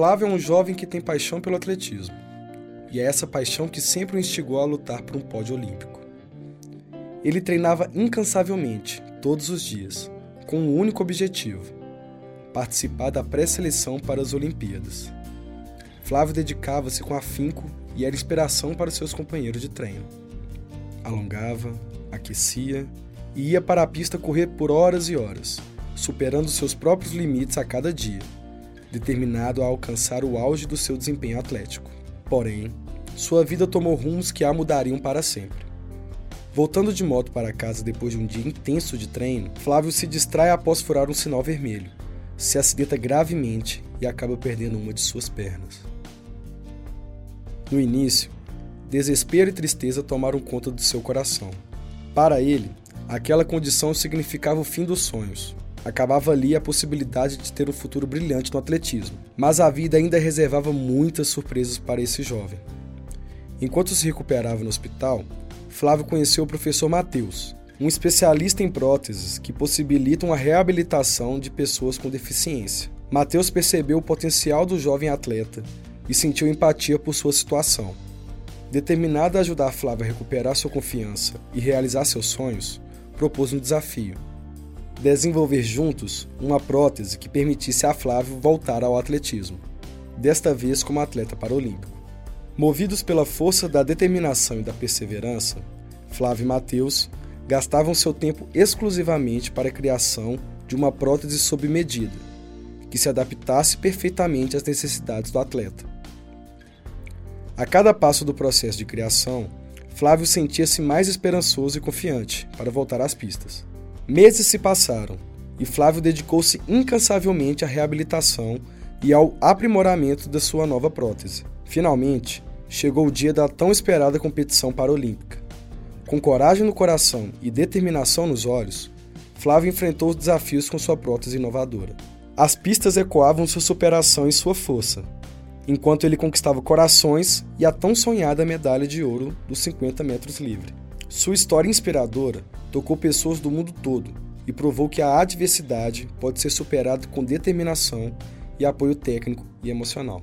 Flávio é um jovem que tem paixão pelo atletismo. E é essa paixão que sempre o instigou a lutar por um pódio olímpico. Ele treinava incansavelmente, todos os dias, com um único objetivo: participar da pré-seleção para as Olimpíadas. Flávio dedicava-se com afinco e era inspiração para seus companheiros de treino. Alongava, aquecia e ia para a pista correr por horas e horas, superando seus próprios limites a cada dia, determinado a alcançar o auge do seu desempenho atlético. Porém, sua vida tomou rumos que a mudariam para sempre. Voltando de moto para casa depois de um dia intenso de treino, Flávio se distrai após furar um sinal vermelho, se acidenta gravemente e acaba perdendo uma de suas pernas. No início, desespero e tristeza tomaram conta do seu coração. Para ele, aquela condição significava o fim dos sonhos. Acabava ali a possibilidade de ter um futuro brilhante no atletismo, mas a vida ainda reservava muitas surpresas para esse jovem. Enquanto se recuperava no hospital, Flávio conheceu o professor Matheus, um especialista em próteses que possibilitam a reabilitação de pessoas com deficiência. Matheus percebeu o potencial do jovem atleta e sentiu empatia por sua situação. Determinado a ajudar Flávio a recuperar sua confiança e realizar seus sonhos, propôs um desafio: desenvolver juntos uma prótese que permitisse a Flávio voltar ao atletismo, desta vez como atleta paralímpico. Movidos pela força da determinação e da perseverança, Flávio e Matheus gastavam seu tempo exclusivamente para a criação de uma prótese sob medida, que se adaptasse perfeitamente às necessidades do atleta. A cada passo do processo de criação, Flávio sentia-se mais esperançoso e confiante para voltar às pistas. Meses se passaram e Flávio dedicou-se incansavelmente à reabilitação e ao aprimoramento da sua nova prótese. Finalmente, chegou o dia da tão esperada competição paralímpica. Com coragem no coração e determinação nos olhos, Flávio enfrentou os desafios com sua prótese inovadora. As pistas ecoavam sua superação e sua força, enquanto ele conquistava corações e a tão sonhada medalha de ouro dos 50 metros livre. Sua história inspiradora tocou pessoas do mundo todo e provou que a adversidade pode ser superada com determinação e apoio técnico e emocional.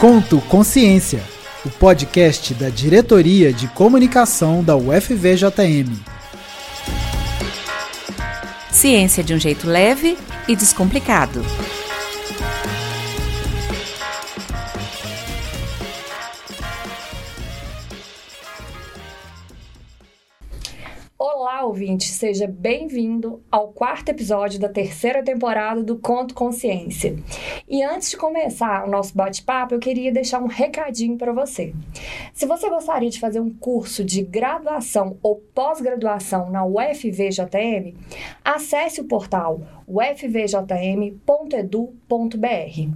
Conto Consciência, o podcast da Diretoria de Comunicação da UFVJM. Ciência de um jeito leve e descomplicado. Ouvinte, seja bem-vindo ao quarto episódio da terceira temporada do Conto Consciência. E antes de começar o nosso bate-papo, eu queria deixar um recadinho para você. Se você gostaria de fazer um curso de graduação ou pós-graduação na UFVJM, acesse o portal ufvjm.edu.br.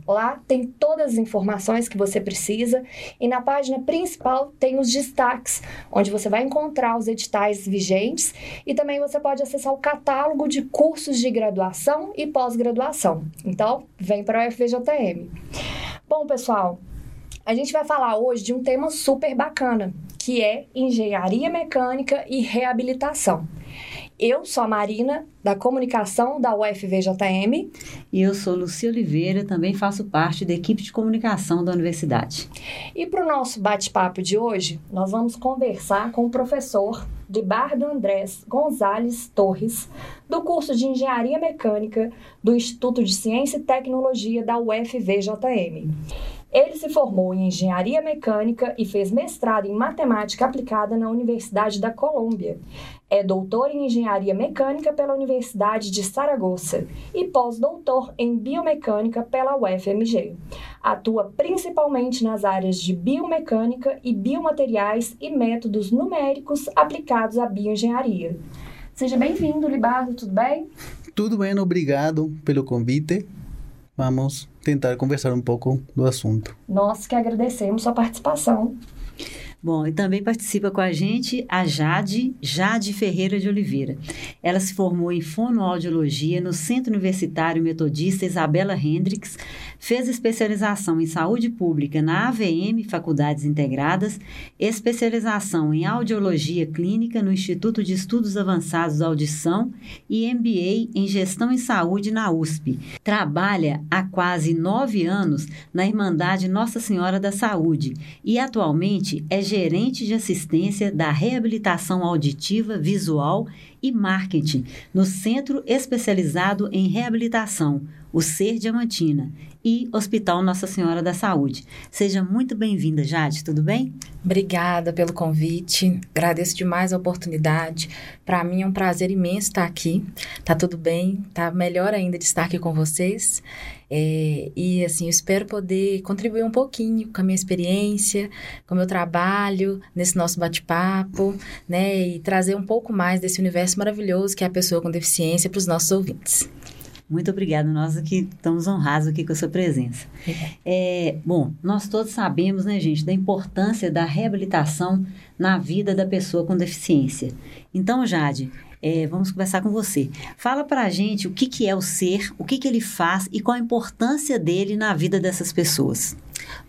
Lá tem todas as informações que você precisa e na página principal tem os destaques, onde você vai encontrar os editais vigentes e também você pode acessar o catálogo de cursos de graduação e pós-graduação. Então, vem para o UFVJM. Bom, pessoal, a gente vai falar hoje de um tema super bacana, que é engenharia mecânica e reabilitação. Eu sou a Marina, da comunicação da UFVJM. E eu sou Lucia Oliveira, também faço parte da equipe de comunicação da universidade. E para o nosso bate-papo de hoje, nós vamos conversar com o professor Libardo Andrés Gonzalez Torres, do curso de Engenharia Mecânica do Instituto de Ciência e Tecnologia da UFVJM. Ele se formou em engenharia mecânica e fez mestrado em matemática aplicada na Universidade da Colômbia. É doutor em engenharia mecânica pela Universidade de Saragoça e pós-doutor em biomecânica pela UFMG. Atua principalmente nas áreas de biomecânica e biomateriais e métodos numéricos aplicados à bioengenharia. Seja bem-vindo, Libardo, tudo bem? Tudo bem, obrigado pelo convite. Vamos tentar conversar um pouco do assunto. Nós que agradecemos sua participação. Bom, e também participa com a gente a Jade, Jade Ferreira de Oliveira. Ela se formou em fonoaudiologia no Centro Universitário Metodista Isabela Hendricks, fez especialização em saúde pública na AVM Faculdades Integradas, especialização em audiologia clínica no Instituto de Estudos Avançados da Audição e MBA em gestão em saúde na USP. Trabalha há quase nove anos na Irmandade Nossa Senhora da Saúde e atualmente é gerente de assistência da reabilitação auditiva, visual e marketing no Centro Especializado em Reabilitação, o Ser Diamantina, e Hospital Nossa Senhora da Saúde. Seja muito bem-vinda, Jade, tudo bem? Obrigada pelo convite, agradeço demais a oportunidade. Para mim é um prazer imenso estar aqui. Tá tudo bem, tá melhor ainda de estar aqui com vocês. É, e assim, eu espero poder contribuir um pouquinho com a minha experiência, com o meu trabalho, nesse nosso bate-papo, né? E trazer um pouco mais desse universo maravilhoso que é a pessoa com deficiência para os nossos ouvintes. Muito obrigada, nós aqui estamos honrados aqui com a sua presença. É, bom, nós todos sabemos, né, gente, da importância da reabilitação na vida da pessoa com deficiência. Então, Jade, é, vamos conversar com você. Fala para a gente o que, que é o ser, o que, que ele faz e qual a importância dele na vida dessas pessoas.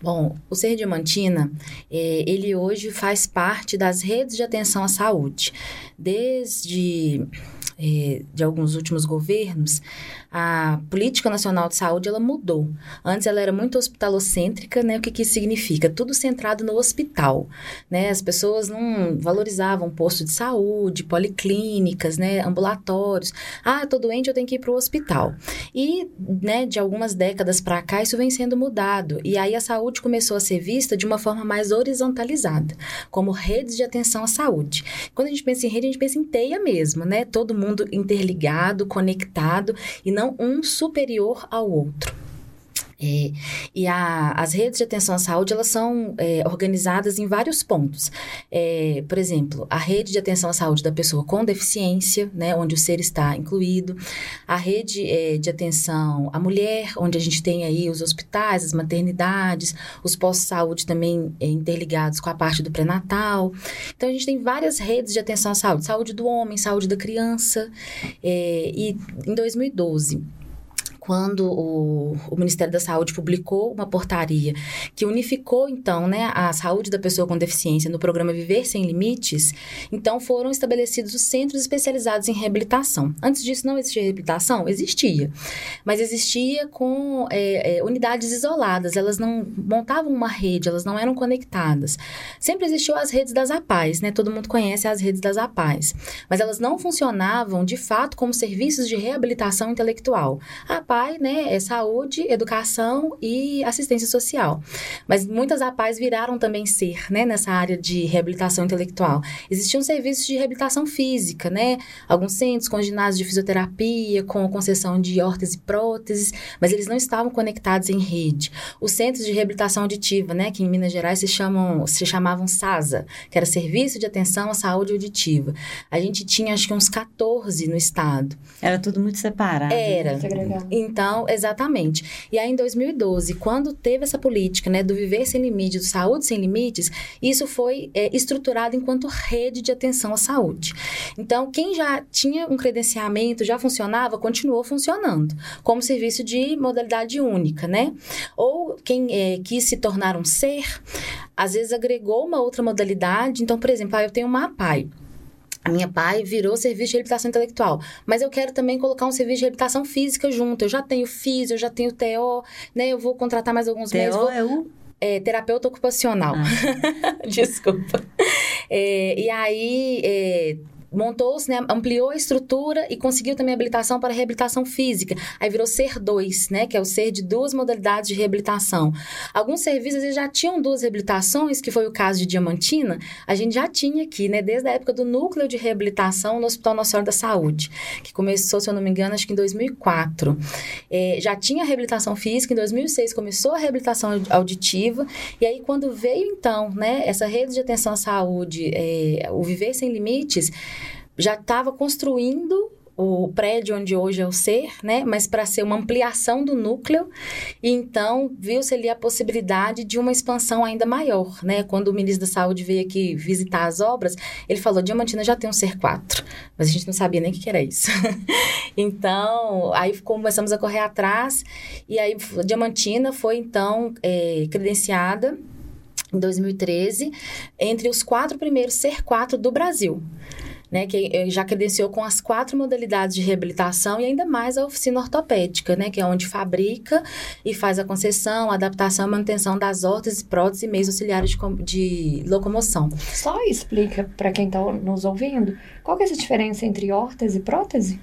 Bom, o Ser Diamantina, é, ele hoje faz parte das redes de atenção à saúde. Desde é, de alguns últimos governos, a política nacional de saúde ela mudou. Antes ela era muito hospitalocêntrica, né? O que, que isso significa? Tudo centrado no hospital, né? As pessoas não valorizavam posto de saúde, policlínicas, né? Ambulatórios. Ah, tô doente, eu tenho que ir para o hospital. E, né? De algumas décadas para cá isso vem sendo mudado e aí a saúde começou a ser vista de uma forma mais horizontalizada, como redes de atenção à saúde. Quando a gente pensa em rede, a gente pensa em teia mesmo, né? Todo mundo interligado, conectado e não um superior ao outro. É, e a, as redes de atenção à saúde elas são é, organizadas em vários pontos. É, por exemplo, a rede de atenção à saúde da pessoa com deficiência, né, onde o ser está incluído, a rede é, de atenção à mulher, onde a gente tem aí os hospitais, as maternidades, os postos de saúde também é, interligados com a parte do pré-natal. Então a gente tem várias redes de atenção à saúde, saúde do homem, saúde da criança. É, e em 2012 quando o, o, Ministério da Saúde publicou uma portaria que unificou, então, né, a saúde da pessoa com deficiência no programa Viver Sem Limites, então foram estabelecidos os centros especializados em reabilitação. Antes disso, não existia reabilitação? Existia. Mas existia com é, é, unidades isoladas, elas não montavam uma rede, elas não eram conectadas. Sempre existiu as redes das APAES, né? Todo mundo conhece as redes das APAES. Mas elas não funcionavam, de fato, como serviços de reabilitação intelectual. A APAI, né, é saúde, educação e assistência social. Mas muitas APAIs viraram também ser, né, nessa área de reabilitação intelectual. Existiam serviços de reabilitação física, né, alguns centros com ginásios de fisioterapia, com concessão de órteses e próteses, mas eles não estavam conectados em rede. Os centros de reabilitação auditiva, né, que em Minas Gerais se chamam, se chamavam SASA, que era Serviço de Atenção à Saúde Auditiva. A gente tinha acho que uns 14 no estado. Era tudo muito separado. Era. Então, exatamente. E aí, em 2012, quando teve essa política, né, do Viver Sem Limites, do Saúde Sem Limites, isso foi é, estruturado enquanto rede de atenção à saúde. Então, quem já tinha um credenciamento, já funcionava, continuou funcionando, como serviço de modalidade única, né? Ou quem é, quis se tornar um ser, às vezes agregou uma outra modalidade. Então, por exemplo, ah, eu tenho uma APAI. A minha pai virou serviço de reabilitação intelectual. Mas eu quero também colocar um serviço de reabilitação física junto. Eu já tenho FIS, eu já tenho TO, né? Eu vou contratar mais alguns TO. Vou... é o é, terapeuta ocupacional. Ah. Desculpa. É, e aí, é, montou-se, né, ampliou a estrutura e conseguiu também habilitação para reabilitação física. Aí virou ser 2, né, que é o ser de duas modalidades de reabilitação. Alguns serviços já tinham duas reabilitações, que foi o caso de Diamantina, a gente já tinha aqui, né, desde a época do núcleo de reabilitação no Hospital Nossa Senhora da Saúde, que começou, se eu não me engano, acho que em 2004. É, já tinha reabilitação física, em 2006 começou a reabilitação auditiva, e aí quando veio então, né, essa rede de atenção à saúde, é, o Viver Sem Limites, já estava construindo o prédio onde hoje é o ser, né? Mas para ser uma ampliação do núcleo. E então viu-se ali a possibilidade de uma expansão ainda maior, né? Quando o ministro da Saúde veio aqui visitar as obras, ele falou: Diamantina já tem um ser 4, mas a gente não sabia nem o que era isso. então, aí começamos a correr atrás e aí Diamantina foi então é, credenciada em 2013 entre os quatro primeiros ser 4 do Brasil né, que eh, já credenciou com as quatro modalidades de reabilitação e ainda mais a oficina ortopédica, né, que é onde fabrica e faz a concessão, adaptação e manutenção das órteses, próteses e meios auxiliares de, de locomoção. Só explica para quem está nos ouvindo qual é essa diferença entre órtese e prótese?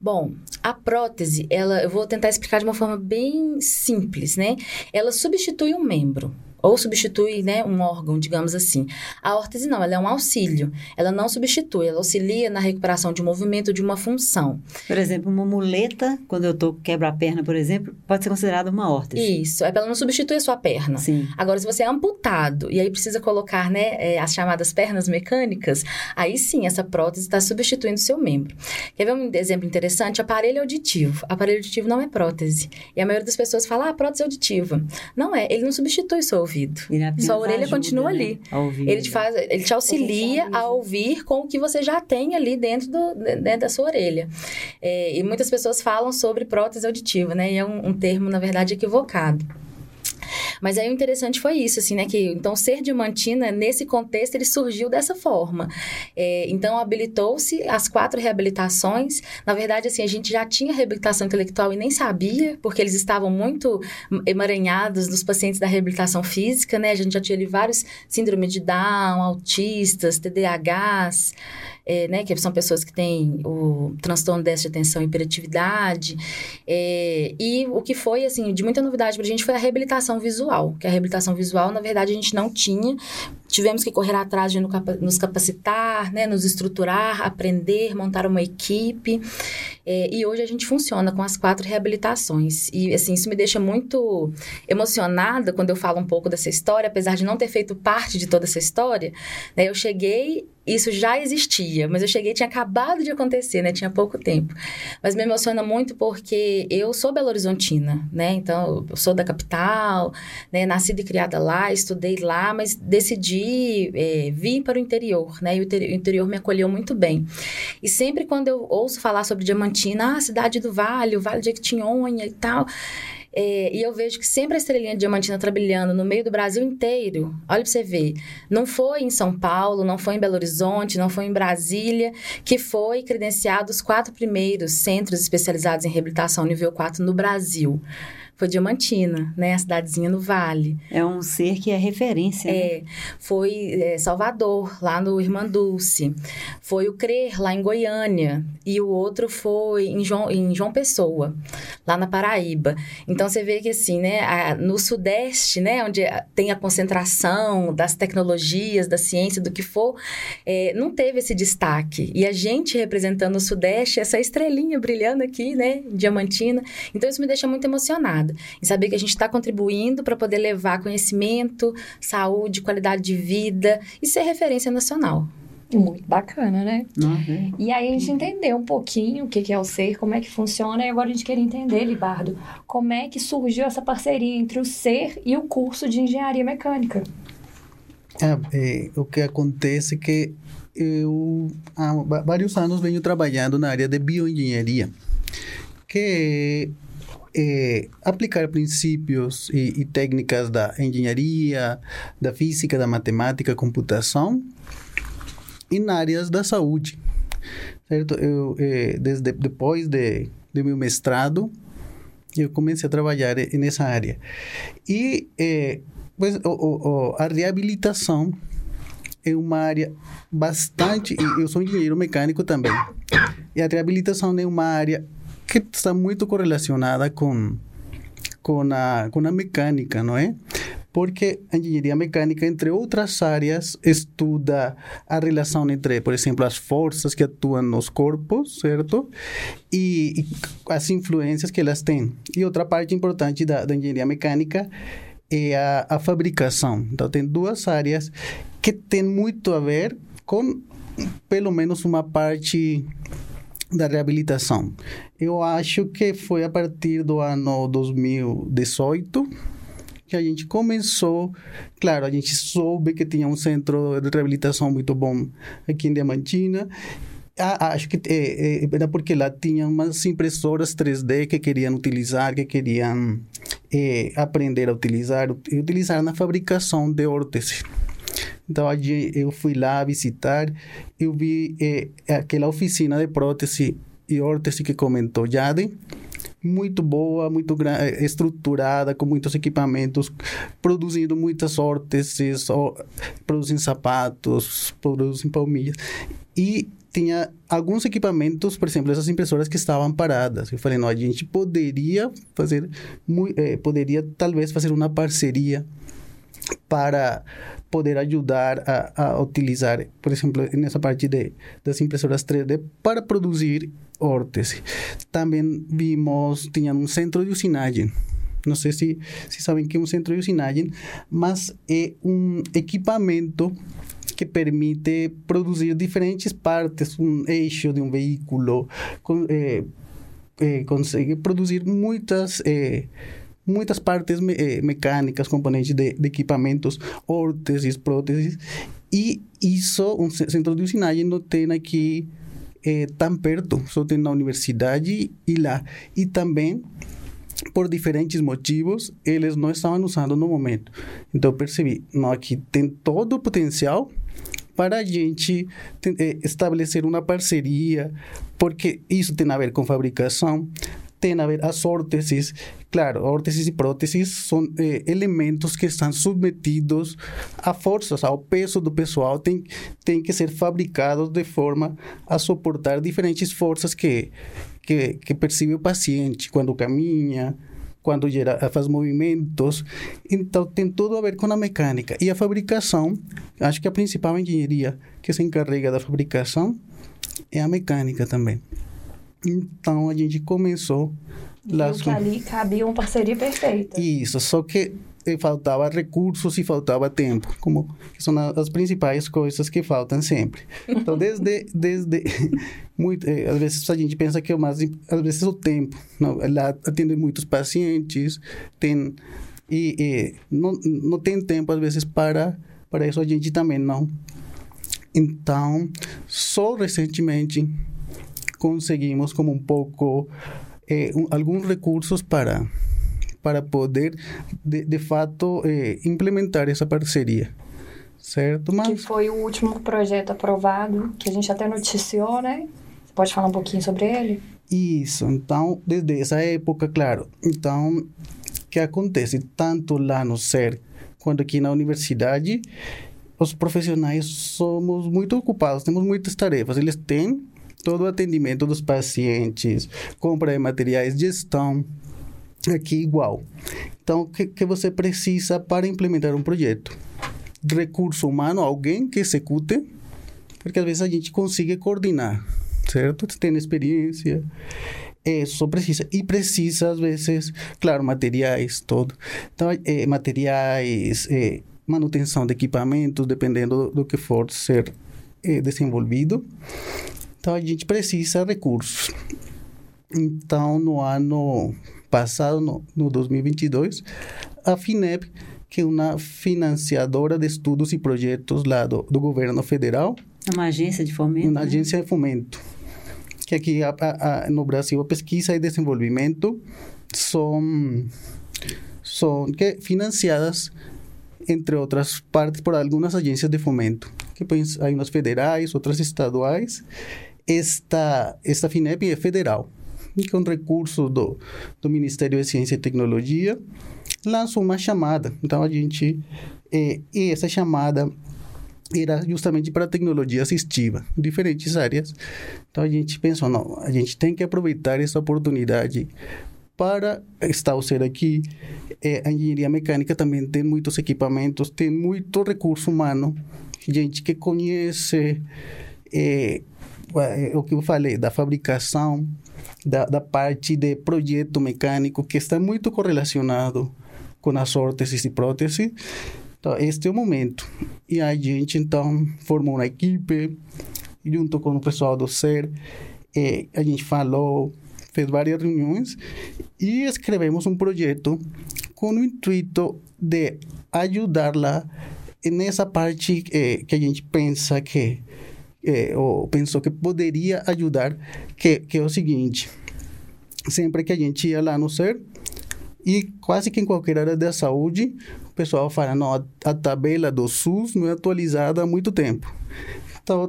Bom, a prótese, ela, eu vou tentar explicar de uma forma bem simples, né? Ela substitui um membro ou substitui né, um órgão, digamos assim. A órtese não, ela é um auxílio. Ela não substitui, ela auxilia na recuperação de um movimento, de uma função. Por exemplo, uma muleta, quando eu tô quebra a perna, por exemplo, pode ser considerada uma órtese. Isso, é ela não substitui a sua perna. Sim. Agora, se você é amputado e aí precisa colocar né, é, as chamadas pernas mecânicas, aí sim, essa prótese está substituindo o seu membro. Quer ver um exemplo interessante? Aparelho auditivo. Aparelho auditivo não é prótese. E a maioria das pessoas fala, ah, prótese auditiva. Não é, ele não substitui o seu ouvido. Sua orelha ajuda, continua né? ali. Ouvir. Ele te, faz, ele te auxilia a ouvir com o que você já tem ali dentro, do, dentro da sua orelha. É, e muitas pessoas falam sobre prótese auditiva, né? E é um, um termo, na verdade, equivocado. Mas aí o interessante foi isso, assim, né? Que então ser diamantina, nesse contexto, ele surgiu dessa forma. É, então habilitou-se as quatro reabilitações. Na verdade, assim, a gente já tinha reabilitação intelectual e nem sabia, porque eles estavam muito emaranhados nos pacientes da reabilitação física, né? A gente já tinha ali vários síndrome de Down, autistas, TDAHs é, né, que são pessoas que têm o transtorno de atenção e hiperatividade. É, e o que foi, assim, de muita novidade para a gente foi a reabilitação visual, que a reabilitação visual, na verdade, a gente não tinha. Tivemos que correr atrás de nos capacitar, né, nos estruturar, aprender, montar uma equipe. É, e hoje a gente funciona com as quatro reabilitações. E, assim, isso me deixa muito emocionada quando eu falo um pouco dessa história, apesar de não ter feito parte de toda essa história. Né, eu cheguei isso já existia, mas eu cheguei, tinha acabado de acontecer, né? Tinha pouco tempo. Mas me emociona muito porque eu sou Belo Horizontina, né? Então, eu sou da capital, né? Nascida e criada lá, estudei lá, mas decidi é, vir para o interior, né? E o interior me acolheu muito bem. E sempre quando eu ouço falar sobre Diamantina, ah, cidade do Vale, o Vale de Equitinhonha e tal... É, e eu vejo que sempre a estrelinha diamantina tá brilhando no meio do Brasil inteiro. Olha pra você ver. Não foi em São Paulo, não foi em Belo Horizonte, não foi em Brasília, que foi credenciado os quatro primeiros centros especializados em reabilitação nível 4 no Brasil foi Diamantina, né? A cidadezinha no Vale. É um ser que é referência. Né? É. Foi é, Salvador, lá no Irmã Dulce. Foi o CRER, lá em Goiânia. E o outro foi em João, em João Pessoa, lá na Paraíba. Então, você vê que, assim, né? A, no Sudeste, né? Onde tem a concentração das tecnologias, da ciência, do que for, é, não teve esse destaque. E a gente representando o Sudeste, essa estrelinha brilhando aqui, né? Diamantina. Então, isso me deixa muito emocionada em saber que a gente está contribuindo para poder levar conhecimento, saúde, qualidade de vida e ser referência nacional. Muito bacana, né? Uhum. E aí a gente entendeu um pouquinho o que é o ser, como é que funciona, e agora a gente quer entender, Libardo, como é que surgiu essa parceria entre o ser e o curso de engenharia mecânica. É, é, o que acontece é que eu há vários anos venho trabalhando na área de bioengenharia, que é, aplicar princípios e, e, técnicas da engenharia, da física, da matemática, computação em áreas da saúde, certo? Eu, é, desde depois de, de meu mestrado, eu comecei a trabalhar nessa área. E é, pues, o, o, a reabilitação é uma área bastante... Eu sou engenheiro mecânico também. E a reabilitação é uma área que está muito correlacionada com, com, a, com a mecânica, não é? Porque a engenharia mecânica, entre outras áreas, estuda a relação entre, por exemplo, as forças que atuam nos corpos, certo? E, e as influências que elas têm. E outra parte importante da, da engenharia mecânica é a, a fabricação. Então, tem duas áreas que têm muito a ver com, pelo menos, uma parte da reabilitação. Eu acho que foi a partir do ano 2018 que a gente começou. Claro, a gente soube que tinha um centro de reabilitação muito bom aqui em Diamantina. Ah, acho que é, é, era porque lá tinha umas impressoras 3D que queriam utilizar, que queriam é, aprender a utilizar, utilizar na fabricação de órteses. Então, eu fui lá visitar, eu vi eh, aquela oficina de prótese e órtese que comentou Jade, muito boa, muito estruturada, com muitos equipamentos, produzindo muitas órteses, produzindo sapatos, produzindo palmilhas. E tinha alguns equipamentos, por exemplo, essas impressoras que estavam paradas. Eu falei, não, a gente poderia fazer, eh, poderia talvez fazer uma parceria para poder ajudar a, a, utilizar, por exemplo, nessa parte de, das impressoras 3D para produzir órtese. Também vimos, tinha um centro de usinagem. Não sei se, se sabem que é um centro de usinagem, mas é um equipamento que permite produzir diferentes partes, um eixo de um veículo, com, é, é, consegue produzir muitas muitas partes me eh, mecânicas, componentes de, de, equipamentos, órteses, próteses, e isso, um centro de usinagem não tem aqui eh, tão perto, só tem na universidade e lá. E também, por diferentes motivos, eles não estavam usando no momento. Então, percebi, não, aqui tem todo o potencial para a gente eh, estabelecer uma parceria, porque isso tem a ver com fabricação, tem a ver as órteses. Claro, órteses e próteses são eh, elementos que estão submetidos a forças, ao peso do pessoal, tem, tem que ser fabricados de forma a suportar diferentes forças que, que, que percebe o paciente quando caminha, quando faz movimentos. Então, tem tudo a ver com a mecânica. E a fabricação, acho que a principal engenharia que se encarrega da fabricação é a mecânica também. Então a gente começou lá. que ali cabia uma parceria perfeita. Isso, só que faltava recursos e faltava tempo, como são as principais coisas que faltam sempre. Então, desde desde muito, eh, às vezes a gente pensa que é mais às vezes o tempo, não, ela atende muitos pacientes, tem e, e não não tem tempo às vezes para para isso a gente também não. Então, só recentemente conseguimos como um pouco eh, um, alguns recursos para para poder de, de fato eh, implementar essa parceria certo mas que foi o último projeto aprovado que a gente até noticiou né? Você pode falar um pouquinho sobre ele? Isso então desde essa época claro. Então que acontece? Tanto lá no ser quanto aqui na universidade os profissionais somos muito ocupados temos muitas tarefas. Eles têm todo o atendimento dos pacientes, compra de materiais, gestão, aqui igual. Então, o que, que você precisa para implementar um projeto? Recurso humano, alguém que execute, porque às vezes a gente consegue coordenar, certo? Tem experiência, só precisa. E precisa, às vezes, claro, materiais, todo. Então, é, materiais, é, manutenção de equipamentos, dependendo do, do que for ser é, desenvolvido. Então a gente precisa de recursos. Então no ano passado, no, no 2022, a FINEP, que é uma financiadora de estudos e projetos lá do, do governo federal. Uma agência de fomento. Uma né? agência de fomento. Que aqui a, a, a, no Brasil, a pesquisa e desenvolvimento são, são que, financiadas, entre outras partes, por algumas agências de fomento. Que há umas federais, outras estaduais esta, esta FINEP é federal e com recurso do, do Ministério de Ciência e Tecnologia lançou uma chamada. Então a gente é, e essa chamada era justamente para tecnologia assistiva, diferentes áreas. Então a gente pensou, não, a gente tem que aproveitar essa oportunidade para ser aqui. É, a engenharia mecânica também tem muitos equipamentos, tem muito recurso humano, gente que conhece é, é, o que eu falei, da fabricação, da, da parte de projeto mecânico, que está muito correlacionado com as órteses e próteses. Então, este é o momento. E a gente, então, formou uma equipe, junto com o pessoal do SER, é, a gente falou, fez várias reuniões e escrevemos um projeto com o intuito de ajudá-la nessa parte eh, que a gente pensa que eh, ou pensou que poderia ajudar, que, que é o seguinte: sempre que a gente ia lá no SER, e quase que em qualquer área da saúde, o pessoal fala: não, a, a tabela do SUS não é atualizada há muito tempo. Então,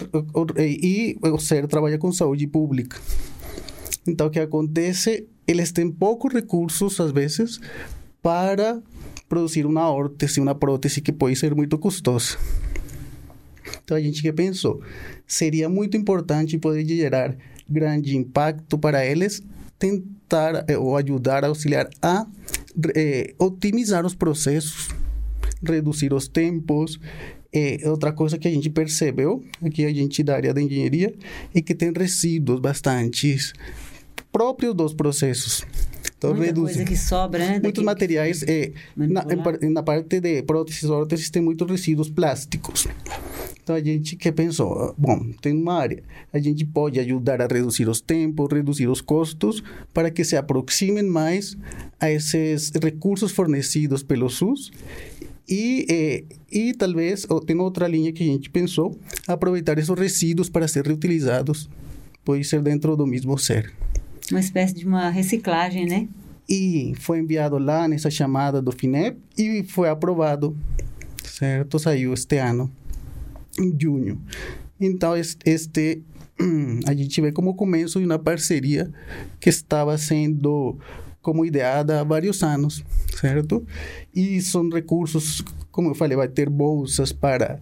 e o SER trabalha com saúde pública. Então, o que acontece? Eles têm poucos recursos, às vezes, para produzir uma órtese, uma prótese que pode ser muito custosa. Então a gente que pensou, seria muito importante poder gerar grande impacto para eles, tentar eh, ou ajudar, auxiliar a eh, otimizar os processos, reduzir os tempos. Eh, outra coisa que a gente percebeu, aqui a gente da área da engenharia, é que tem resíduos bastantes próprios dos processos. Então, Muita reduz, coisa que sobra, né? Muitos materiais, é, na, na, parte de próteses órteses tem muitos resíduos plásticos. Então, a gente que pensou, bom, tem uma área, a gente pode ajudar a reduzir os tempos, reduzir os custos, para que se aproximem mais a esses recursos fornecidos pelo SUS e, eh, e talvez, tem outra linha que a gente pensou, aproveitar esses resíduos para ser reutilizados, pode ser dentro do mesmo ser. Uma espécie de uma reciclagem, né? E foi enviado lá nessa chamada do FINEP e foi aprovado, certo? Saiu este ano, em junho. Então, este, a gente vê como começo de uma parceria que estava sendo como ideada há vários anos, certo? E são recursos, como eu falei, vai ter bolsas para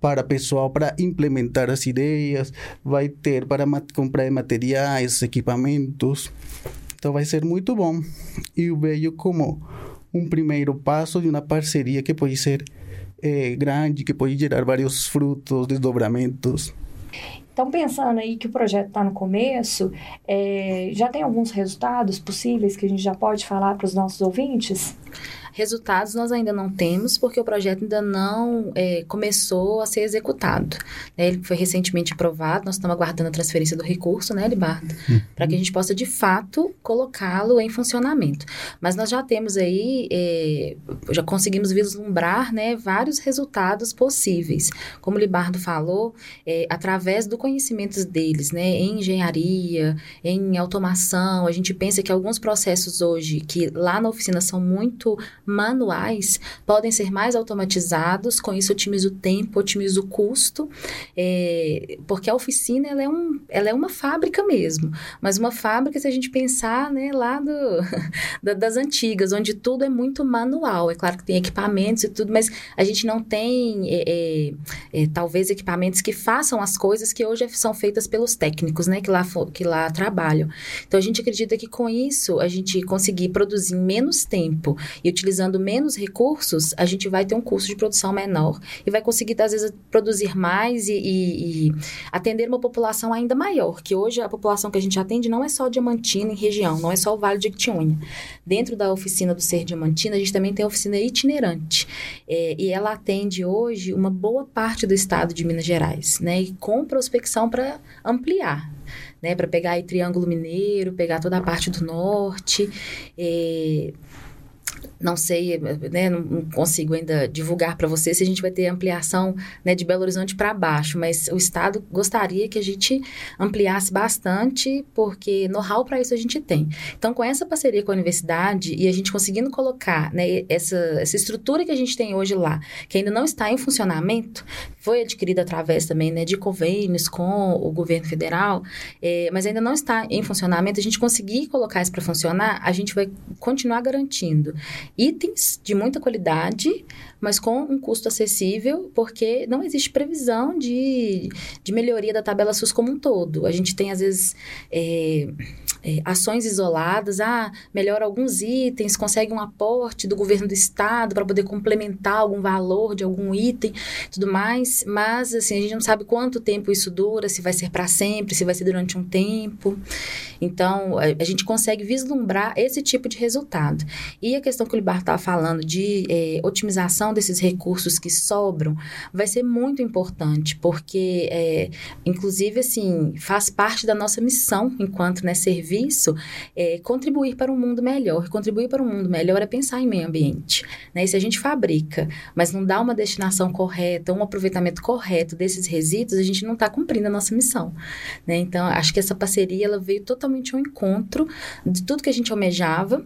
para pessoal para implementar as ideias, vai ter para comprar materiais, equipamentos. Então vai ser muito bom. E eu vejo como um primeiro passo de uma parceria que pode ser é, grande, que pode gerar vários frutos, desdobramentos. Então, pensando aí que o projeto está no começo, é, já tem alguns resultados possíveis que a gente já pode falar para os nossos ouvintes? Resultados nós ainda não temos, porque o projeto ainda não é, começou a ser executado. Né? Ele foi recentemente aprovado, nós estamos aguardando a transferência do recurso, né, Libardo? Uhum. Para que a gente possa, de fato, colocá-lo em funcionamento. Mas nós já temos aí, é, já conseguimos vislumbrar né, vários resultados possíveis. Como o Libardo falou, é, através do conhecimento deles, né, em engenharia, em automação, a gente pensa que alguns processos hoje, que lá na oficina são muito manuais podem ser mais automatizados, com isso otimiza o tempo, otimiza o custo, é, porque a oficina ela é, um, ela é uma fábrica mesmo, mas uma fábrica, se a gente pensar né, lá do, da, das antigas, onde tudo é muito manual. É claro que tem equipamentos e tudo, mas a gente não tem, é, é, é talvez, equipamentos que façam as coisas que hoje são feitas pelos técnicos, né, que lá, que lá trabalham. Então, a gente acredita que com isso, a gente conseguir produzir em menos tempo e utilizar utilizando menos recursos, a gente vai ter um custo de produção menor e vai conseguir, às vezes, produzir mais e, e, e atender uma população ainda maior, que hoje a população que a gente atende não é só Diamantina em região, não é só o Vale de Ictiúnia. Dentro da oficina do Ser Diamantina, a gente também tem a oficina itinerante. É, e ela atende hoje uma boa parte do estado de Minas Gerais, né? E com prospecção para ampliar. Né, para pegar aí Triângulo Mineiro, pegar toda a parte do norte, é, não sei, né, não consigo ainda divulgar para você se a gente vai ter ampliação né, de Belo Horizonte para baixo, mas o Estado gostaria que a gente ampliasse bastante, porque know-how para isso a gente tem. Então, com essa parceria com a universidade e a gente conseguindo colocar né, essa, essa estrutura que a gente tem hoje lá, que ainda não está em funcionamento, foi adquirida através também né, de convênios com o governo federal, é, mas ainda não está em funcionamento, a gente conseguir colocar isso para funcionar, a gente vai continuar garantindo itens de muita qualidade, mas com um custo acessível, porque não existe previsão de, de melhoria da tabela SUS como um todo. A gente tem, às vezes, é, é, ações isoladas, ah, melhora alguns itens, consegue um aporte do governo do estado para poder complementar algum valor de algum item, tudo mais, mas assim, a gente não sabe quanto tempo isso dura, se vai ser para sempre, se vai ser durante um tempo. Então, a, a, gente consegue vislumbrar esse tipo de resultado. E a questão que o Libar estava falando de é, otimização desses recursos que sobram vai ser muito importante, porque, é, inclusive, assim, faz parte da nossa missão enquanto né, serviço é, contribuir para um mundo melhor. Contribuir para um mundo melhor é pensar em meio ambiente. Né? E se a gente fabrica, mas não dá uma destinação correta, um aproveitamento correto desses resíduos, a gente não está cumprindo a nossa missão. Né? Então, acho que essa parceria ela veio totalmente ao encontro de tudo que a gente almejava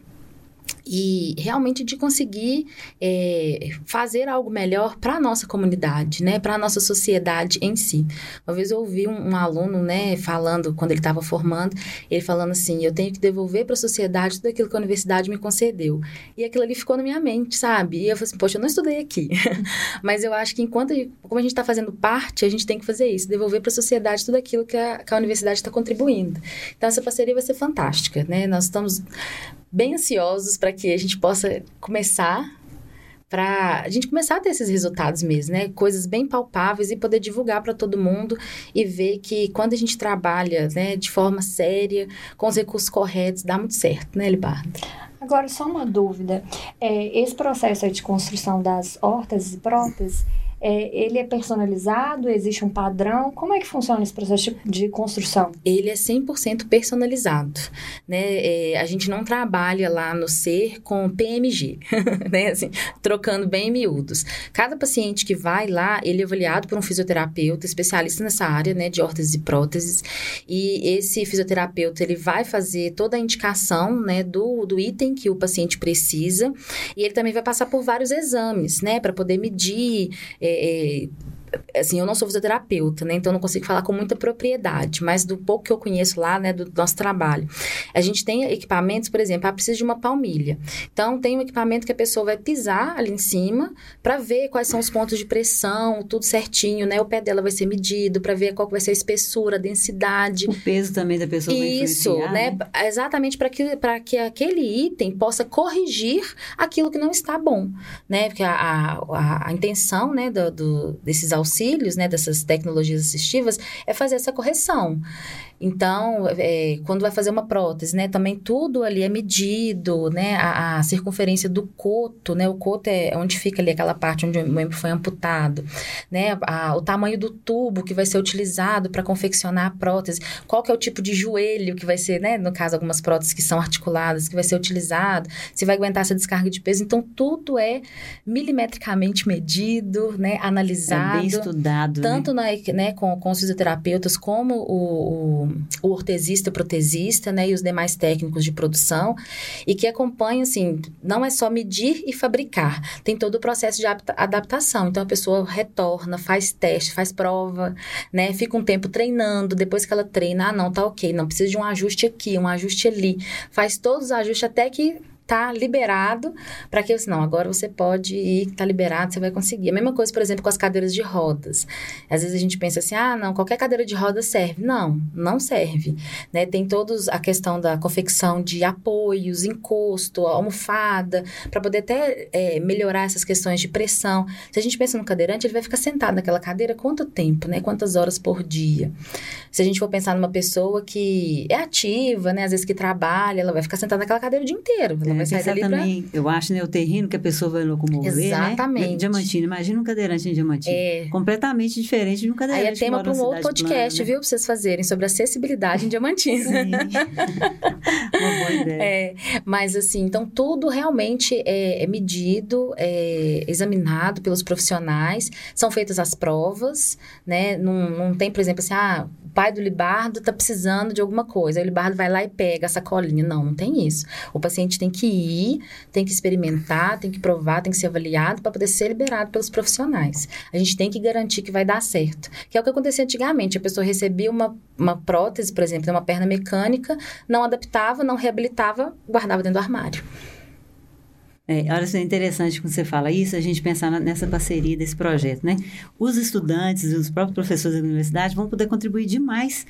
e realmente de conseguir é, fazer algo melhor para a nossa comunidade, né, para a nossa sociedade em si. Uma vez eu ouvi um, um aluno, né, falando quando ele estava formando, ele falando assim, eu tenho que devolver para a sociedade tudo aquilo que a universidade me concedeu. E aquilo ali ficou na minha mente, sabe? E eu falei assim, poxa, eu não estudei aqui, mas eu acho que enquanto como a gente está fazendo parte, a gente tem que fazer isso, devolver para a sociedade tudo aquilo que a, que a universidade está contribuindo. Então essa parceria vai ser fantástica, né? Nós estamos bem ansiosos para que a gente possa começar para a gente começar a ter esses resultados mesmo, né? Coisas bem palpáveis e poder divulgar para todo mundo e ver que quando a gente trabalha, né, de forma séria, com os recursos corretos, dá muito certo, né, Libardo? Agora, só uma dúvida. É, esse processo de construção das hortas e próteses é, ele é personalizado? Existe um padrão? Como é que funciona esse processo de construção? Ele é 100% personalizado, né? É, a gente não trabalha lá no SER com PMG, né? Assim, trocando bem miúdos. Cada paciente que vai lá, ele é avaliado por um fisioterapeuta especialista nessa área, né, de órteses e próteses, e esse fisioterapeuta, ele vai fazer toda a indicação, né, do, do item que o paciente precisa, e ele também vai passar por vários exames, né, para poder medir é, é, assim, eu não sou fisioterapeuta, né? Então não consigo falar com muita propriedade, mas do pouco que eu conheço lá, né, do nosso trabalho. A gente tem equipamentos, por exemplo, ah, precisa de uma palmilha. Então tem um equipamento que a pessoa vai pisar ali em cima para ver quais são os pontos de pressão, tudo certinho, né? O pé dela vai ser medido para ver qual vai ser a espessura, a densidade. O peso também da pessoa Isso, né? né? Exatamente para que para que aquele item possa corrigir aquilo que não está bom, né? Porque a, a, a intenção, né, do, do desses auxílios, né, dessas tecnologias assistivas, é fazer essa correção. Então, é, quando vai fazer uma prótese, né, também tudo ali é medido, né, a, a, circunferência do coto, né, o coto é onde fica ali aquela parte onde o membro foi amputado, né, a, o tamanho do tubo que vai ser utilizado para confeccionar a prótese, qual que é o tipo de joelho que vai ser, né, no caso algumas próteses que são articuladas, que vai ser utilizado, se vai aguentar essa descarga de peso, então tudo é milimetricamente medido, né, analisado. É bem estudado, né? Tanto né? Na, né, com, com os fisioterapeutas como o, o o ortesista, protesista, né, e os demais técnicos de produção, e que acompanham, assim, não é só medir e fabricar, tem todo o processo de adaptação. Então, a pessoa retorna, faz teste, faz prova, né, fica um tempo treinando, depois que ela treina, ah, não, tá ok, não precisa de um ajuste aqui, um ajuste ali, faz todos os ajustes até que tá liberado para que não, agora você pode ir, tá liberado, você vai conseguir. A mesma coisa, por exemplo, com as cadeiras de rodas. Às vezes a gente pensa assim: "Ah, não, qualquer cadeira de rodas serve". Não, não serve, né? Tem todos a questão da confecção de apoios, encosto, almofada, para poder até é, melhorar essas questões de pressão. Se a gente pensa no cadeirante, ele vai ficar sentado naquela cadeira quanto tempo, né? Quantas horas por dia? Se a gente for pensar numa pessoa que é ativa, né, às vezes que trabalha, ela vai ficar sentada naquela cadeira o dia inteiro. Ela é, vai sair dali também, pra... eu acho, né, o terreno que a pessoa vai locomover, né? Exatamente. Né? Diamantino, imagina um cadeirante em Diamantino. É. Completamente diferente de um cadeirante Aí é tema para um outro podcast, plana, né? viu, para vocês fazerem, sobre acessibilidade em Diamantino. Sim. Uma boa ideia. É, mas assim, então tudo realmente é, é medido, é examinado pelos profissionais, são feitas as provas, né, não, não tem, por exemplo, assim, ah, pai do Libardo está precisando de alguma coisa. Aí o Libardo vai lá e pega a sacolinha. Não, não tem isso. O paciente tem que ir, tem que experimentar, tem que provar, tem que ser avaliado para poder ser liberado pelos profissionais. A gente tem que garantir que vai dar certo. Que é o que acontecia antigamente. A pessoa recebia uma, uma prótese, por exemplo, uma perna mecânica, não adaptava, não reabilitava, guardava dentro do armário. É, olha só, é interessante quando você fala isso, a gente pensar nessa parceria desse projeto, né? Os estudantes e os próprios professores da universidade vão poder contribuir demais,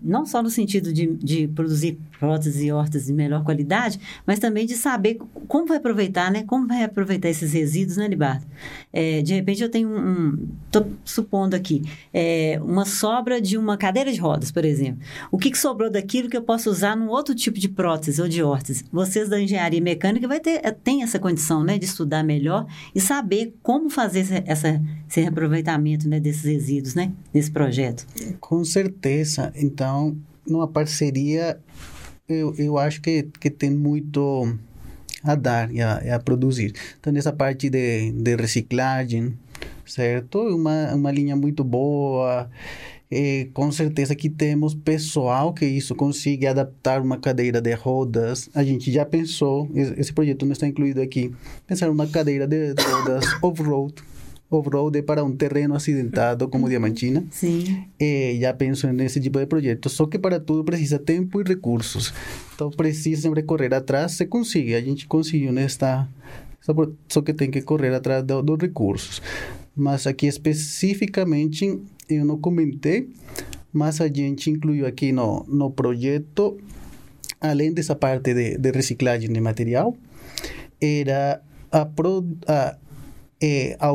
não só no sentido de, de produzir próteses e hortas de melhor qualidade, mas também de saber como vai aproveitar, né? Como vai aproveitar esses resíduos, né, Libardo? É, de repente eu tenho um, estou supondo aqui, é, uma sobra de uma cadeira de rodas, por exemplo. O que, que sobrou daquilo que eu posso usar num outro tipo de prótese ou de órtese? Vocês da engenharia mecânica vai ter, tem essa condição, né, de estudar melhor e saber como fazer esse, essa, esse reaproveitamento, né, desses resíduos, né, nesse projeto. Com certeza. Então, numa parceria, eu, eu acho que, que tem muito a dar e a, a produzir. Então, nessa parte de, de reciclagem, certo? Uma, uma linha muito boa. E, com certeza que temos pessoal que isso consiga adaptar uma cadeira de rodas. A gente já pensou, esse projeto não está incluído aqui, pensar uma cadeira de rodas off-road off-road para um terreno acidentado como Diamantina. Sim. E já penso nesse tipo de projeto. Só que para tudo precisa tempo e recursos. Então precisa sempre correr atrás. Se consegue, a gente conseguiu nesta. Só que tem que correr atrás dos do recursos. Mas aqui especificamente eu não comentei, mas a gente incluiu aqui no, no projeto, além dessa parte de, de reciclagem de material, era a, pro, a, é, a,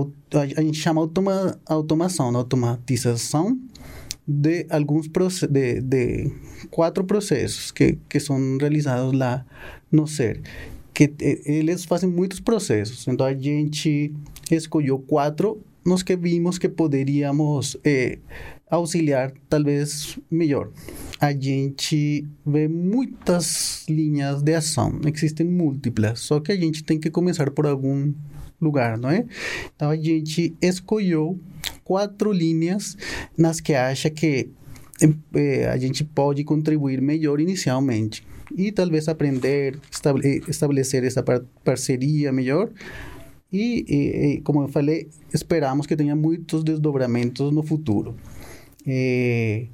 a gente chama automa, automação, né? automatização de alguns de, de quatro processos que, que são realizados lá no SER que eles fazem muitos processos então a gente escolheu quatro nos que vimos que poderíamos eh, auxiliar talvez melhor. A gente vê muitas linhas de ação, existem múltiplas, só que a gente tem que começar por algum lugar, não é? Então a gente escolheu quatro linhas nas que acha que eh, a gente pode contribuir melhor inicialmente e talvez aprender, estabelecer essa parceria melhor e, e, como falei, esperamos que tenha muitos desdobramentos no futuro. É,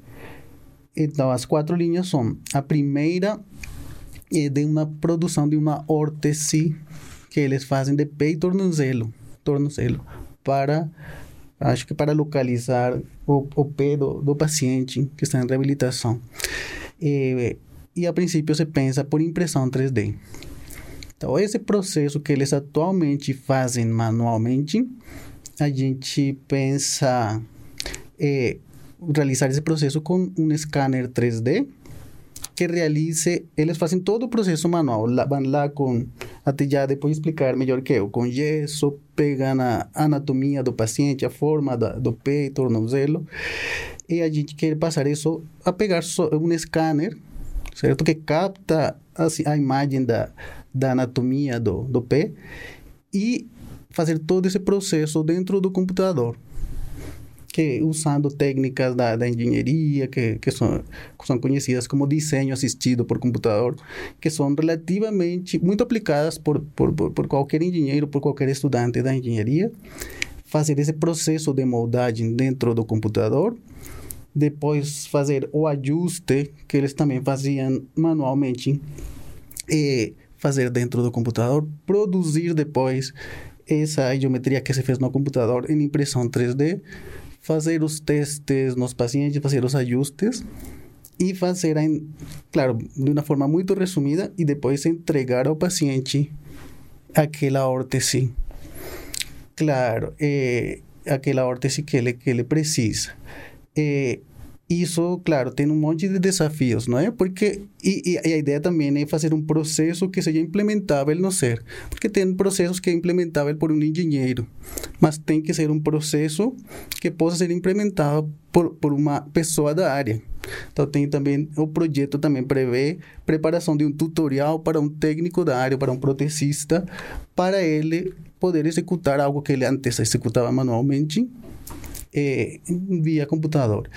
então, as quatro linhas são: a primeira é de uma produção de uma órtese que eles fazem de pé e tornozelo, tornozelo para acho que para localizar o, o pé do, do paciente que está em reabilitação. E a princípio se pensa por impressão 3D. Então, esse processo que eles atualmente fazem manualmente, a gente pensa é, realizar esse processo com um scanner 3D que realize, eles fazem todo o processo manual, lá, vão lá com, até já depois explicar melhor que eu, com gesso, pegando a anatomia do paciente, a forma da, do peito, tornozelo, e a gente quer passar isso a pegar um scanner, certo? Que capta assim, a imagem da, da anatomia do, do pé e fazer todo esse processo dentro do computador que usando técnicas da, da engenharia que, que são, são conhecidas como desenho assistido por computador, que são relativamente muito aplicadas por, por, por, qualquer engenheiro, por qualquer estudante da engenharia, fazer esse processo de moldagem dentro do computador, depois fazer o ajuste que eles também faziam manualmente, fazer dentro do computador, produzir depois essa geometria que se fez no computador em impressão 3D, fazer os testes nos pacientes, fazer os ajustes e fazer, claro, de uma forma muito resumida e depois entregar ao paciente aquela órtese. Claro, é, aquela órtese que ele, que ele precisa. É, isso, claro, tem um monte de desafios, não é? Porque e, e, a ideia também é fazer um processo que seja implementável no ser, porque tem processos que é implementável por um engenheiro, mas tem que ser um processo que possa ser implementado por, por uma pessoa da área. Então tem também o projeto também prevê preparação de um tutorial para um técnico da área, para um protecista, para ele poder executar algo que ele antes executava manualmente é, via computador.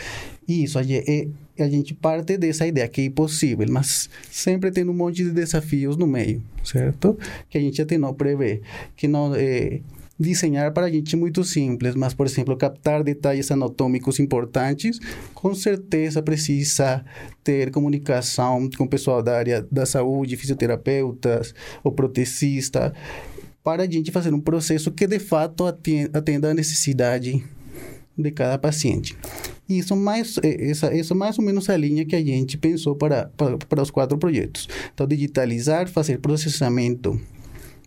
Isso, a, é, a gente parte dessa ideia que é possível, mas sempre tem um monte de desafios no meio, certo? Que a gente até não prevê. Que não, é, desenhar para a gente é muito simples, mas, por exemplo, captar detalhes anatômicos importantes, com certeza precisa ter comunicação com o pessoal da área da saúde, fisioterapeutas, o protecista, para a gente fazer um processo que de fato atenda a necessidade de cada paciente. Isso mais essa essa mais ou menos a linha que a gente pensou para, para, para os quatro projetos. Então digitalizar, fazer processamento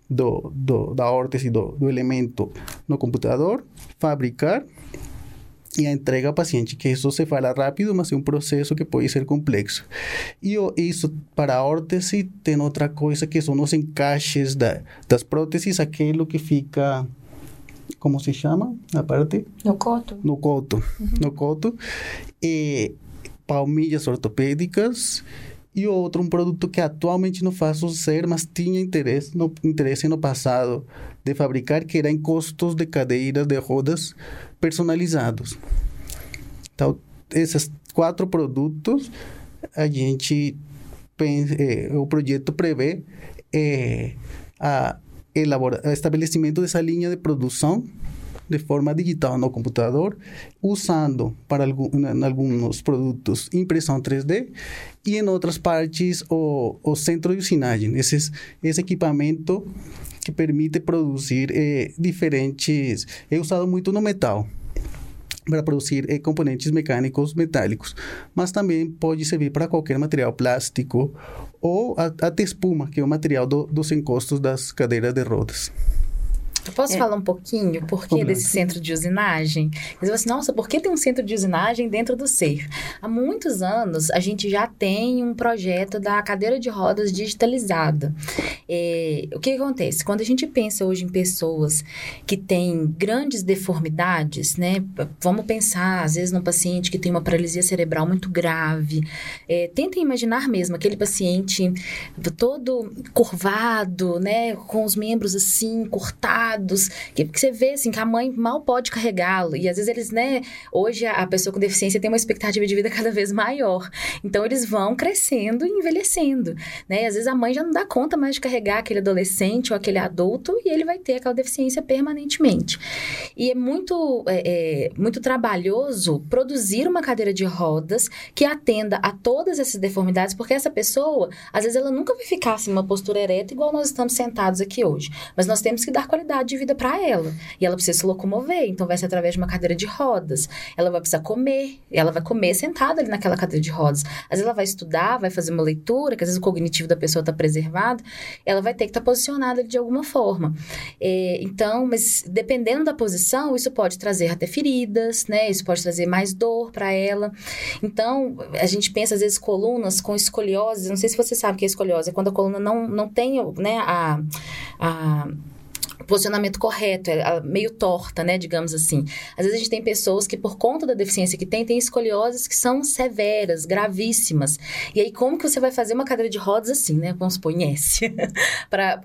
do, do da órtese do, do elemento no computador, fabricar e a entrega ao paciente, que isso se fala rápido, mas é um processo que pode ser complexo. E isso, para a órtese, tem outra coisa que são os encaixes da, das próteses, aquilo que fica como se chama a parte? No coto. No coto. Uhum. No coto. E palmilhas ortopédicas e outro, um produto que atualmente não faço ser, mas tinha interesse no, interesse no passado de fabricar, que era encostos de cadeiras de rodas personalizados. Então, esses quatro produtos, a gente, pensa, eh, o projeto prevê eh, a estabelecimento dessa linha de produção de forma digital no computador, usando para alguns produtos impressão 3D e em outras partes o, o centro de usinagem, esse, esse equipamento que permite produzir eh, diferentes. É usado muito no metal para produzir eh, componentes mecânicos metálicos, mas também pode servir para qualquer material plástico ou até espuma, que é o material do, dos encostos das cadeiras de rodas. Eu posso é. falar um pouquinho por que desse centro de usinagem? Você assim, nossa, por que tem um centro de usinagem dentro do SER? Há muitos anos, a gente já tem um projeto da cadeira de rodas digitalizada. É, o que acontece? Quando a gente pensa hoje em pessoas que têm grandes deformidades, né? Vamos pensar, às vezes, num paciente que tem uma paralisia cerebral muito grave. É, tentem imaginar mesmo aquele paciente todo curvado, né? Com os membros assim, cortados que, que você vê assim que a mãe mal pode carregá-lo e às vezes eles, né, hoje a, a pessoa com deficiência tem uma expectativa de vida cada vez maior. Então eles vão crescendo e envelhecendo, né? E às vezes a mãe já não dá conta mais de carregar aquele adolescente ou aquele adulto e ele vai ter aquela deficiência permanentemente. E é muito é, é, muito trabalhoso produzir uma cadeira de rodas que atenda a todas essas deformidades, porque essa pessoa, às vezes ela nunca vai ficar assim uma postura ereta igual nós estamos sentados aqui hoje, mas nós temos que dar qualidade qualidade de vida para ela. E ela precisa se locomover, então vai ser através de uma cadeira de rodas. Ela vai precisar comer, ela vai comer sentada ali naquela cadeira de rodas. Às vezes ela vai estudar, vai fazer uma leitura, que às vezes o cognitivo da pessoa está preservado, ela vai ter que estar tá posicionada de alguma forma. É, então, mas dependendo da posição, isso pode trazer até feridas, né? Isso pode trazer mais dor para ela. Então, a gente pensa às vezes colunas com escoliose, não sei se você sabe o que é escoliose, é quando a coluna não, não tem, né, a, a posicionamento correto, é meio torta, né, digamos assim. Às vezes a gente tem pessoas que por conta da deficiência que tem, tem escolioses que são severas, gravíssimas. E aí como que você vai fazer uma cadeira de rodas assim, né? Vamos supor, em S. para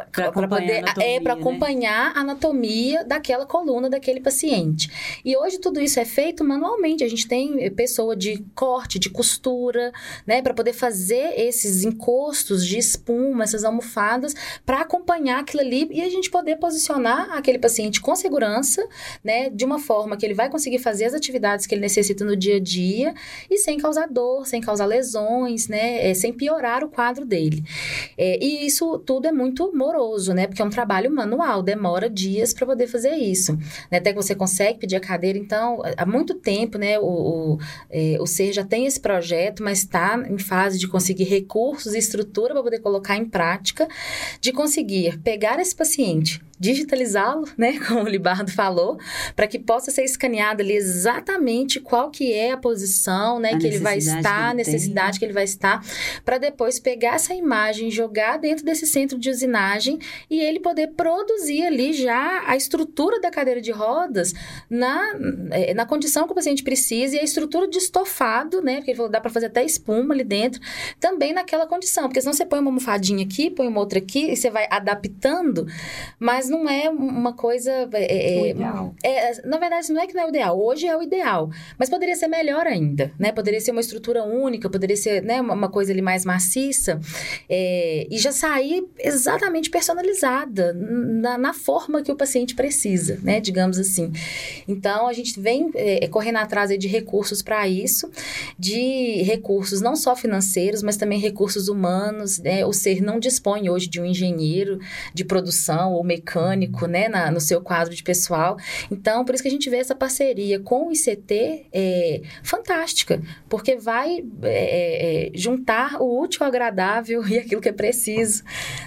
poder é para acompanhar a anatomia daquela coluna daquele paciente. E hoje tudo isso é feito manualmente. A gente tem pessoa de corte, de costura, né, para poder fazer esses encostos de espuma, essas almofadas para acompanhar aquilo ali e a gente poder posicionar posicionar aquele paciente com segurança, né, de uma forma que ele vai conseguir fazer as atividades que ele necessita no dia a dia e sem causar dor, sem causar lesões, né, é, sem piorar o quadro dele. É, e isso tudo é muito moroso, né, porque é um trabalho manual, demora dias para poder fazer isso. Né, até que você consegue pedir a cadeira, então, há muito tempo, né, o, o, é, o SER já tem esse projeto, mas está em fase de conseguir recursos e estrutura para poder colocar em prática, de conseguir pegar esse paciente digitalizá-lo, né, como o Libardo falou, para que possa ser escaneado ali exatamente qual que é a posição, né, a que ele vai estar, a necessidade tem. que ele vai estar, para depois pegar essa imagem, jogar dentro desse centro de usinagem e ele poder produzir ali já a estrutura da cadeira de rodas na, eh, na condição que o paciente precisa e a estrutura de estofado, né, porque dá para fazer até espuma ali dentro, também naquela condição, porque senão você põe uma almofadinha aqui, põe uma outra aqui e você vai adaptando, mas não é uma coisa. É, é, ideal. É, na verdade, não é que não é o ideal. Hoje é o ideal. Mas poderia ser melhor ainda, né? Poderia ser uma estrutura única, poderia ser né, uma, coisa ali mais maciça. É, e já sair exatamente personalizada na, na, forma que o paciente precisa, né? Digamos assim. Então, a gente vem é, correndo atrás de recursos para isso, de recursos não só financeiros, mas também recursos humanos. Né? O SER não dispõe hoje de um engenheiro de produção ou mecânico mecânico, né, na, no seu quadro de pessoal. Então, por isso que a gente vê essa parceria com o ICT é, fantástica, porque vai é, é, juntar o útil ao agradável e aquilo que é preciso,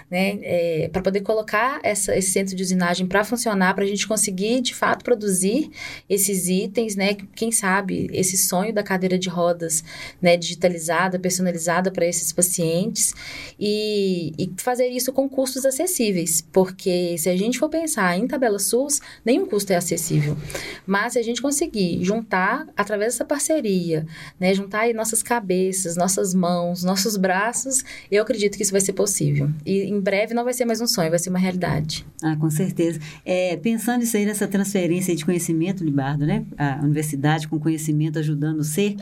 né, é, para poder colocar essa, esse centro de usinagem para funcionar, para a gente conseguir, de fato, produzir esses itens, né, quem sabe, esse sonho da cadeira de rodas, né, digitalizada, personalizada para esses pacientes e, e fazer isso com custos acessíveis, porque se a gente for pensar em tabela SUS, nenhum custo é acessível. Mas se a gente conseguir juntar, através dessa parceria, né, juntar aí nossas cabeças, nossas mãos, nossos braços, eu acredito que isso vai ser possível. E em breve não vai ser mais um sonho, vai ser uma realidade. Ah, com certeza. É, pensando isso aí nessa transferência de conhecimento, Libardo, né? A universidade com conhecimento ajudando o ser,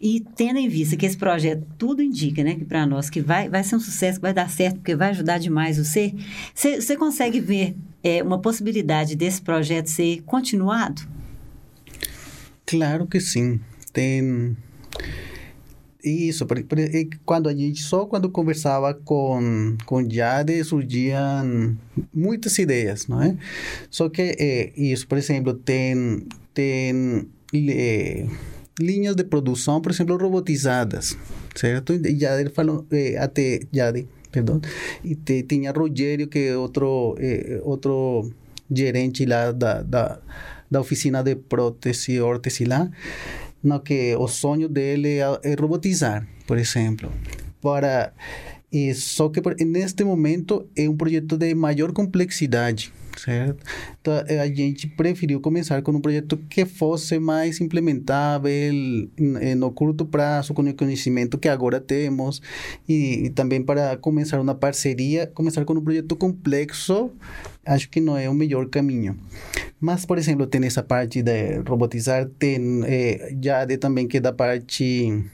e tendo em vista que esse projeto tudo indica, né, que para nós que vai, vai ser um sucesso, que vai dar certo, porque vai ajudar demais o ser, você consegue ver é, uma possibilidade desse projeto ser continuado? Claro que sim. Tem isso, quando a gente só quando conversava com com Jade surgiam muitas ideias, não é? Só que é, isso, por exemplo, tem tem é, linhas de produção, por exemplo, robotizadas, certo? Jade falou é, até Jade, perdão, e te, tinha Rogério que outro é, outro gerente lá da, da da oficina de prótese órtese lá no que o sonho dele é, robotizar, por exemplo, para e só que neste momento é um projeto de maior complexidade, certo? Então a gente preferiu começar com um projeto que fosse mais implementável no curto prazo, com o conhecimento que agora temos, e, e também para começar uma parceria, começar com um projeto complexo, acho que não é o melhor caminho. Mas, por exemplo, tem essa parte de robotizar, tem eh, já de também que da parte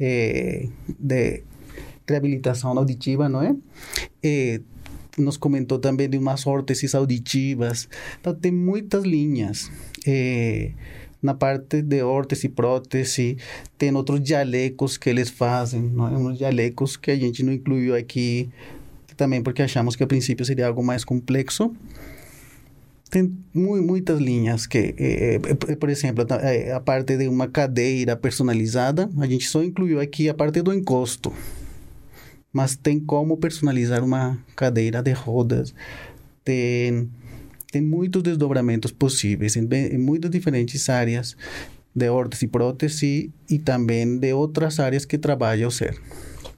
eh, de reabilitação auditiva, não é? Eh, nos comentou também de umas órteses auditivas. Então, tem muitas linhas. Eh, na parte de órtese e prótese, tem outros jalecos que eles fazem, não é? uns jalecos que a gente não incluiu aqui, também porque achamos que a princípio seria algo mais complexo tem muitas linhas que, é, é, por exemplo, é, a parte de uma cadeira personalizada, a gente só incluiu aqui a parte do encosto. Mas tem como personalizar uma cadeira de rodas. Tem, tem muitos desdobramentos possíveis em, em muitas diferentes áreas de órtese e prótese e também de outras áreas que trabalha o ser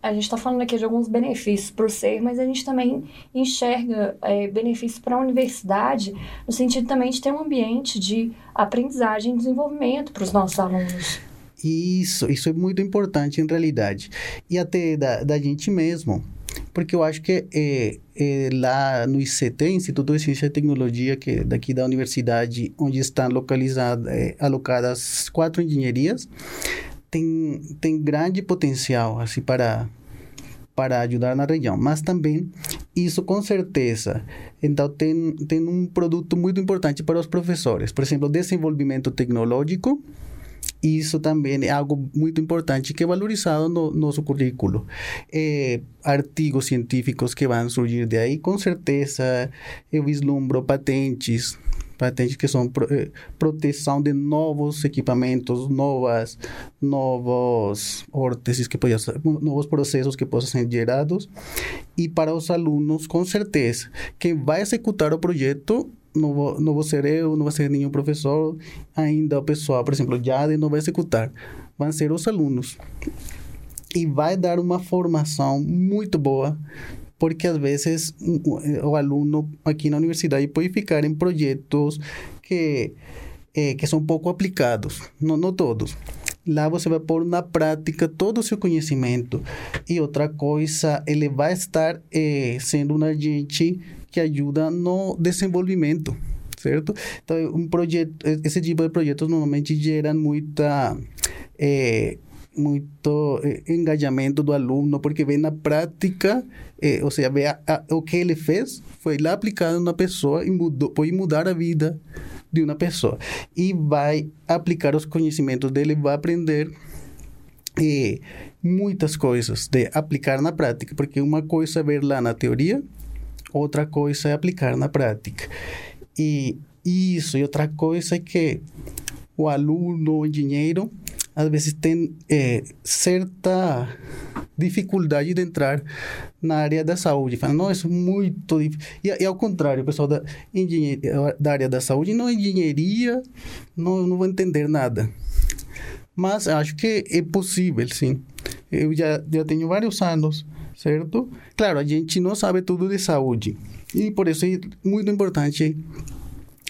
a gente está falando aqui de alguns benefícios para o ser, mas a gente também enxerga é, benefícios para a universidade, no sentido também de ter um ambiente de aprendizagem e desenvolvimento para os nossos alunos. Isso, isso é muito importante em realidade. E até da, da gente mesmo. Porque eu acho que é, é, lá no ICT, Instituto de Ciência e Tecnologia, que é daqui da universidade, onde estão localizadas, é, alocadas quatro engenharias, tem, tem grande potencial assim para para ajudar na região, mas também isso com certeza. Então tem tem um produto muito importante para os professores, por exemplo, desenvolvimento tecnológico. Isso também é algo muito importante que é valorizado no nosso currículo. É, artigos científicos que vão surgir de aí, com certeza eu vislumbro patentes, patentes que são eh, proteção de novos equipamentos, novas, novos órteses que ser, novos processos que possam ser gerados. E para os alunos, com certeza, quem vai executar o projeto não vou, não vou ser eu, não vai ser nenhum professor, ainda o pessoal, por exemplo, JADE não vai executar, vão ser os alunos. E vai dar uma formação muito boa porque às vezes o aluno aqui na universidade pode ficar em projetos que, é, que são pouco aplicados, não, não todos. Lá você vai pôr na prática todo o seu conhecimento. E outra coisa, ele vai estar é, sendo um agente que ajuda no desenvolvimento, certo? Então, um projeto, esse tipo de projetos normalmente geram muita... É, muito eh, engajamento do aluno, porque vem na prática, eh, ou seja, vê a, a, o que ele fez, foi lá aplicado na pessoa e mudou, pode mudar a vida de uma pessoa. E vai aplicar os conhecimentos dele, vai aprender eh, muitas coisas de aplicar na prática, porque uma coisa é ver lá na teoria, outra coisa é aplicar na prática. E isso, e outra coisa é que o aluno, o engenheiro, às vezes tem é, certa dificuldade de entrar na área da saúde. Fala, não, é muito difícil. E, e, ao contrário, o pessoal da, da área da saúde, não engenharia, não, não vou entender nada. Mas acho que é possível, sim. Eu já, já tenho vários anos, certo? Claro, a gente não sabe tudo de saúde. E por isso é muito importante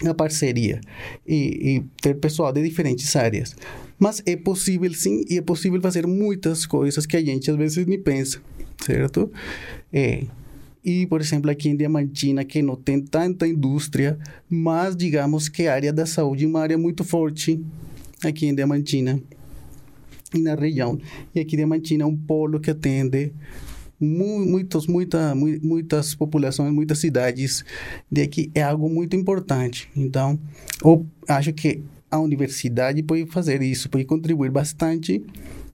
a parceria e, e ter pessoal de diferentes áreas. Mas é possível sim, e é possível fazer muitas coisas que a gente às vezes nem pensa, certo? É. E, por exemplo, aqui em Diamantina, que não tem tanta indústria, mas digamos que a área da saúde é uma área muito forte aqui em Diamantina e na região. E aqui Diamantina é um polo que atende muitos, muita, muitas populações, muitas cidades de aqui. É algo muito importante. Então, eu acho que a universidade pode fazer isso, pode contribuir bastante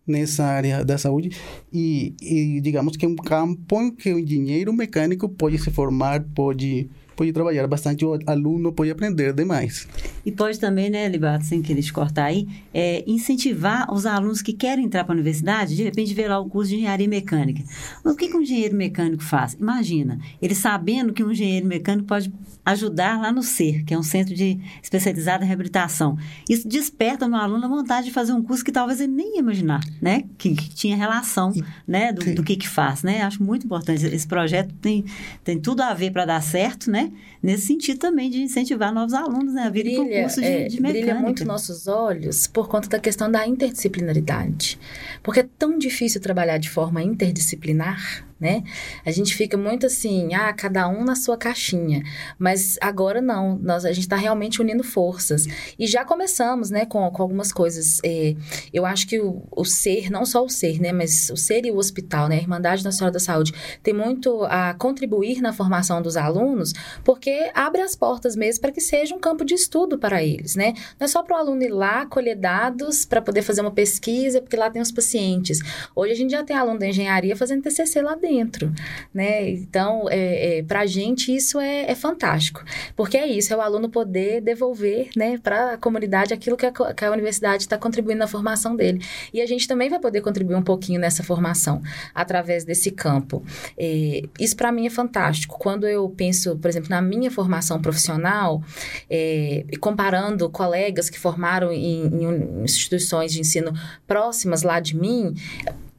nessa área da saúde e, e digamos que é um campo em que o engenheiro mecânico pode se formar, pode pode trabalhar bastante, o aluno pode aprender demais. E pode também, né, Libato, sem querer te cortar aí, é, incentivar os alunos que querem entrar para a universidade, de repente ver lá o curso de engenharia mecânica. Mas o que, que um engenheiro mecânico faz? Imagina, ele sabendo que um engenheiro mecânico pode ajudar lá no CER, que é um centro de especializado em reabilitação. Isso desperta no aluno a vontade de fazer um curso que talvez ele nem ia imaginar, né? Que, que tinha relação, né? Do, do, que que faz, né? Acho muito importante. Esse projeto tem, tem tudo a ver para dar certo, né? Nesse sentido também de incentivar novos alunos, né? A virem para o curso de, é, de mecânica. Brilha muito nossos olhos por conta da questão da interdisciplinaridade. Porque é tão difícil trabalhar de forma interdisciplinar, né? A gente fica muito assim, ah, cada um na sua caixinha. Mas agora não, nós, a gente está realmente unindo forças. E já começamos, né, com, com algumas coisas. É, eu acho que o, o, ser, não só o ser, né, mas o ser e o hospital, né, a Irmandade Nacional da Saúde, tem muito a contribuir na formação dos alunos, porque abre as portas mesmo para que seja um campo de estudo para eles, né? Não é só para o aluno ir lá, colher dados para poder fazer uma pesquisa, porque lá tem os pacientes. Hoje a gente já tem aluno da engenharia fazendo TCC lá dentro dentro, né? Então, é, é, para a gente isso é, é, fantástico, porque é isso, é o aluno poder devolver, né, para a comunidade aquilo que a, que a universidade está contribuindo na formação dele. E a gente também vai poder contribuir um pouquinho nessa formação através desse campo. É, isso para mim é fantástico. Quando eu penso, por exemplo, na minha formação profissional, é, comparando colegas que formaram em, em instituições de ensino próximas lá de mim,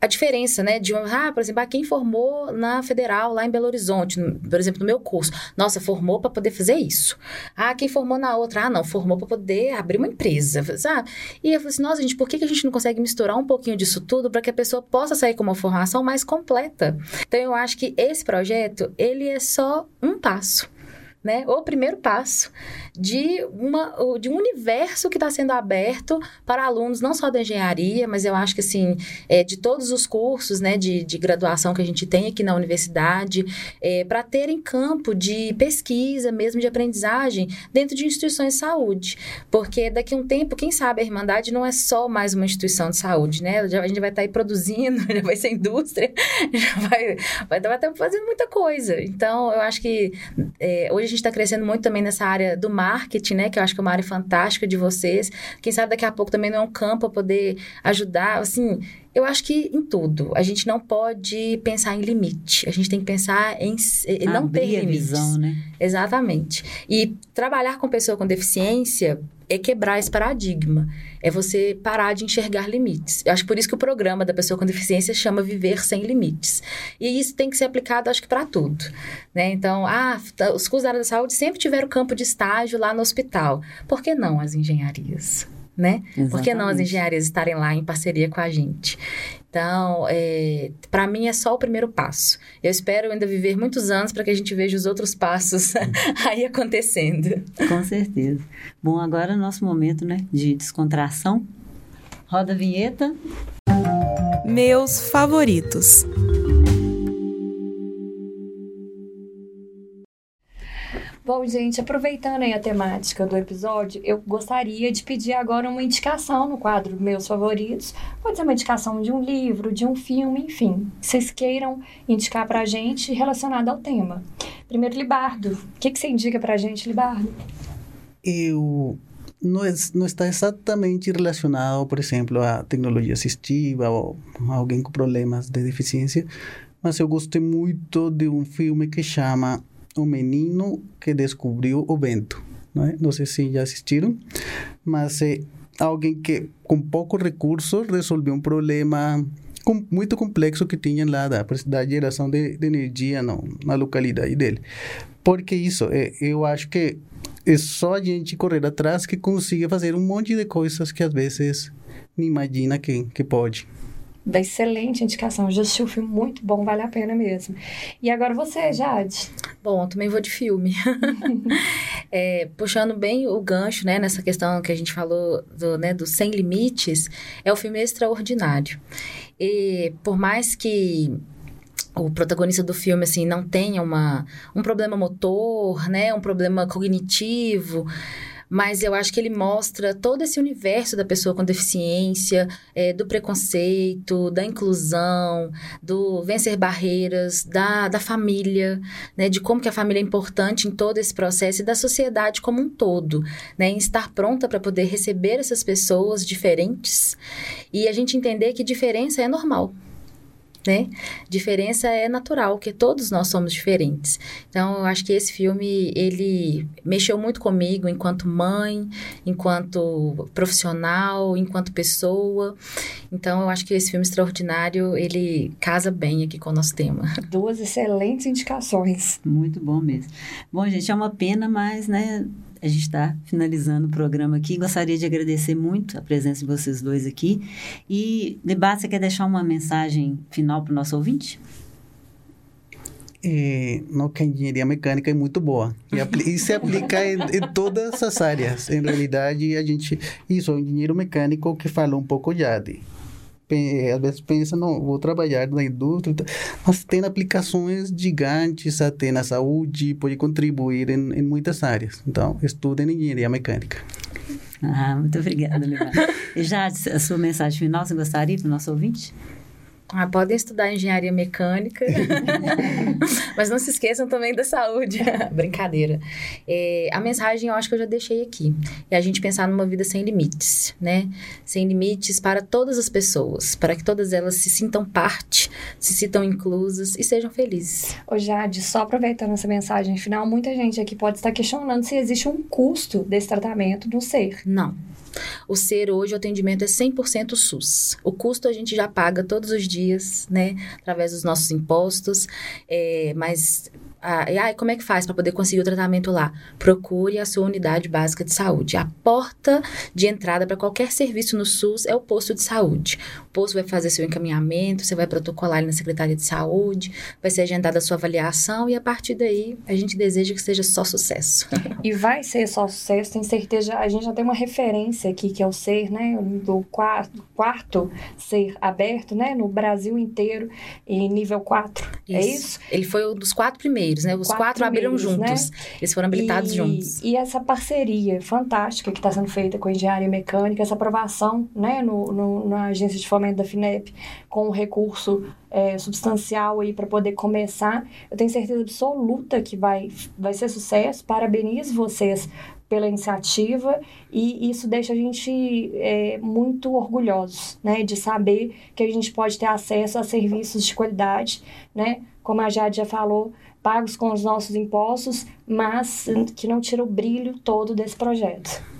a diferença, né, de, ah, por exemplo, ah, quem formou na Federal, lá em Belo Horizonte, no, por exemplo, no meu curso, nossa, formou para poder fazer isso. Ah, quem formou na outra, ah, não, formou para poder abrir uma empresa, sabe? E eu falei assim, nossa, gente, por que, que a gente não consegue misturar um pouquinho disso tudo para que a pessoa possa sair com uma formação mais completa? Então, eu acho que esse projeto, ele é só um passo né? O primeiro passo de, uma, de um universo que está sendo aberto para alunos, não só da engenharia, mas eu acho que, assim, é, de todos os cursos, né, de, de graduação que a gente tem aqui na universidade, é, para terem campo de pesquisa, mesmo de aprendizagem, dentro de instituições de saúde. Porque daqui a um tempo, quem sabe, a Irmandade não é só mais uma instituição de saúde, né? a gente vai estar tá aí produzindo, já vai ser indústria, já vai, vai, vai estar fazendo muita coisa. Então, eu acho que é, hoje a gente gente está crescendo muito também nessa área do marketing, né? Que eu acho que é uma área fantástica de vocês. Quem sabe daqui a pouco também não é um campo a poder ajudar. Assim, eu acho que em tudo. A gente não pode pensar em limite. A gente tem que pensar em, em não ter limites. visão, né? Exatamente. E trabalhar com pessoa com deficiência é quebrar esse paradigma. É você parar de enxergar limites. Eu acho por isso que o programa da pessoa com deficiência chama Viver Sem Limites. E isso tem que ser aplicado, acho que, para tudo. Né? Então, ah, tá, os cursos da área da saúde sempre tiveram campo de estágio lá no hospital. Por que não as engenharias? Né? Exatamente. Por que não as engenharias estarem lá em parceria com a gente? Então, é, para mim é só o primeiro passo. Eu espero ainda viver muitos anos para que a gente veja os outros passos aí acontecendo. Com certeza. Bom, agora é nosso momento, né, de descontração. Roda a vinheta. Meus favoritos. Bom, gente, aproveitando aí a temática do episódio, eu gostaria de pedir agora uma indicação no quadro Meus Favoritos. Pode ser uma indicação de um livro, de um filme, enfim, vocês queiram indicar pra gente relacionado ao tema. Primeiro, Libardo. O que, que você indica pra gente, Libardo? Eu não, é, não está exatamente relacionado, por exemplo, à tecnologia assistiva ou a alguém com problemas de deficiência, mas eu gostei muito de um filme que chama O Menino que Descobriu o Vento. Não, é? não sei se já assistiram, mas é alguém que com poucos recursos resolveu um problema com, muito complexo que tinha lá da, da geração de, de energia no, na localidade dele. Porque isso, é, eu acho que é só a gente correr atrás que consiga fazer um monte de coisas que às vezes nem imagina que, que pode. Da excelente indicação. Assisti um filme muito bom, vale a pena mesmo. E agora você, Jade? Bom, eu também vou de filme. é, puxando bem o gancho, né, nessa questão que a gente falou do, né, do Sem Limites, é o filme Extraordinário. E por mais que o protagonista do filme assim não tenha uma, um problema motor, né, um problema cognitivo, mas eu acho que ele mostra todo esse universo da pessoa com deficiência, é, do preconceito, da inclusão, do vencer barreiras, da, da família, né, de como que a família é importante em todo esse processo e da sociedade como um todo, né, em estar pronta para poder receber essas pessoas diferentes e a gente entender que diferença é normal né? Diferença é natural, porque todos nós somos diferentes. Então, eu acho que esse filme, ele mexeu muito comigo enquanto mãe, enquanto profissional, enquanto pessoa. Então, eu acho que esse filme extraordinário, ele casa bem aqui com o nosso tema. Duas excelentes indicações. Muito bom mesmo. Bom, gente, é uma pena, mas, né, a gente está finalizando o programa aqui. Gostaria de agradecer muito a presença de vocês dois aqui. E, Debate, você quer deixar uma mensagem final para o nosso ouvinte? É, não, que a engenharia mecânica é muito boa. E, e se aplica em, em, todas as áreas. Em realidade, a gente... Isso, o engenheiro mecânico que falou um pouco já de às vezes pensa, não, vou trabalhar na indústria, mas tem aplicações gigantes até na saúde, pode contribuir em, em muitas áreas. Então, estudem engenharia mecânica. Ah, muito obrigada, Levar. já a sua mensagem final, você gostaria para o nosso ouvinte? Ah, podem estudar engenharia mecânica, mas não se esqueçam também da saúde. Brincadeira. É, a mensagem eu acho que eu já deixei aqui. É a gente pensar numa vida sem limites, né? Sem limites para todas as pessoas, para que todas elas se sintam parte, se sintam inclusas e sejam felizes. Ô Jade, só aproveitando essa mensagem final, muita gente aqui pode estar questionando se existe um custo desse tratamento no ser. Não. O ser hoje, o atendimento é 100% SUS. O custo a gente já paga todos os dias, né? Através dos nossos impostos. É, mas ah, como é que faz para poder conseguir o tratamento lá? Procure a sua unidade básica de saúde. A porta de entrada para qualquer serviço no SUS é o posto de saúde. Posto vai fazer seu encaminhamento, você vai protocolar ali na Secretaria de Saúde, vai ser agendada a sua avaliação e a partir daí a gente deseja que seja só sucesso. E vai ser só sucesso, tenho certeza. A gente já tem uma referência aqui que é o ser, né? Do quarto, quarto ser aberto, né? No Brasil inteiro, em nível 4. Isso. É isso? Ele foi um dos quatro primeiros né? Os quatro, quatro abriram juntos. Né? Eles foram habilitados e, juntos. E essa parceria fantástica que está sendo feita com a engenharia mecânica, essa aprovação, né, no, no na agência de fomento da FINEP, com um recurso é, substancial aí para poder começar, eu tenho certeza absoluta que vai, vai ser sucesso. Parabenizo vocês pela iniciativa e isso deixa a gente é, muito orgulhosos, né, de saber que a gente pode ter acesso a serviços de qualidade, né, como a Jade já falou, pagos com os nossos impostos, mas que não tira o brilho todo desse projeto.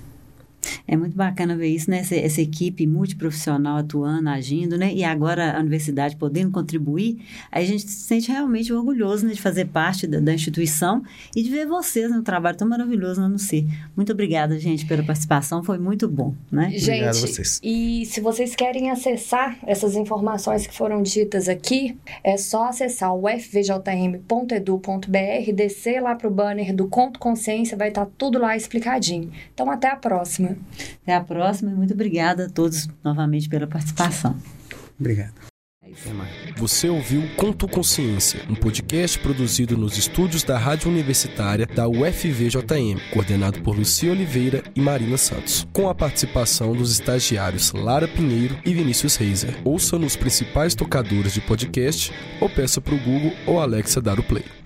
É muito bacana ver isso, né? Essa, essa, equipe multiprofissional atuando, agindo, né? E agora a universidade podendo contribuir, aí a gente se sente realmente orgulhoso né? de fazer parte da, da instituição e de ver vocês no trabalho tão maravilhoso no ser. Muito obrigada, gente, pela participação, foi muito bom, né? Gente, Obrigado a vocês. e se vocês querem acessar essas informações que foram ditas aqui, é só acessar o fvjm.edu.br, descer lá para o banner do Conto Consciência, vai estar tá tudo lá explicadinho. Então, até a próxima. Até a próxima e muito obrigada a todos novamente pela participação. Obrigado. Você ouviu Conto Consciência, um podcast produzido nos estúdios da Rádio Universitária da UFVJM, coordenado por Lucia Oliveira e Marina Santos, com a participação dos estagiários Lara Pinheiro e Vinícius Reiser. Ouça nos principais tocadores de podcast ou peça para o Google ou Alexa dar o play.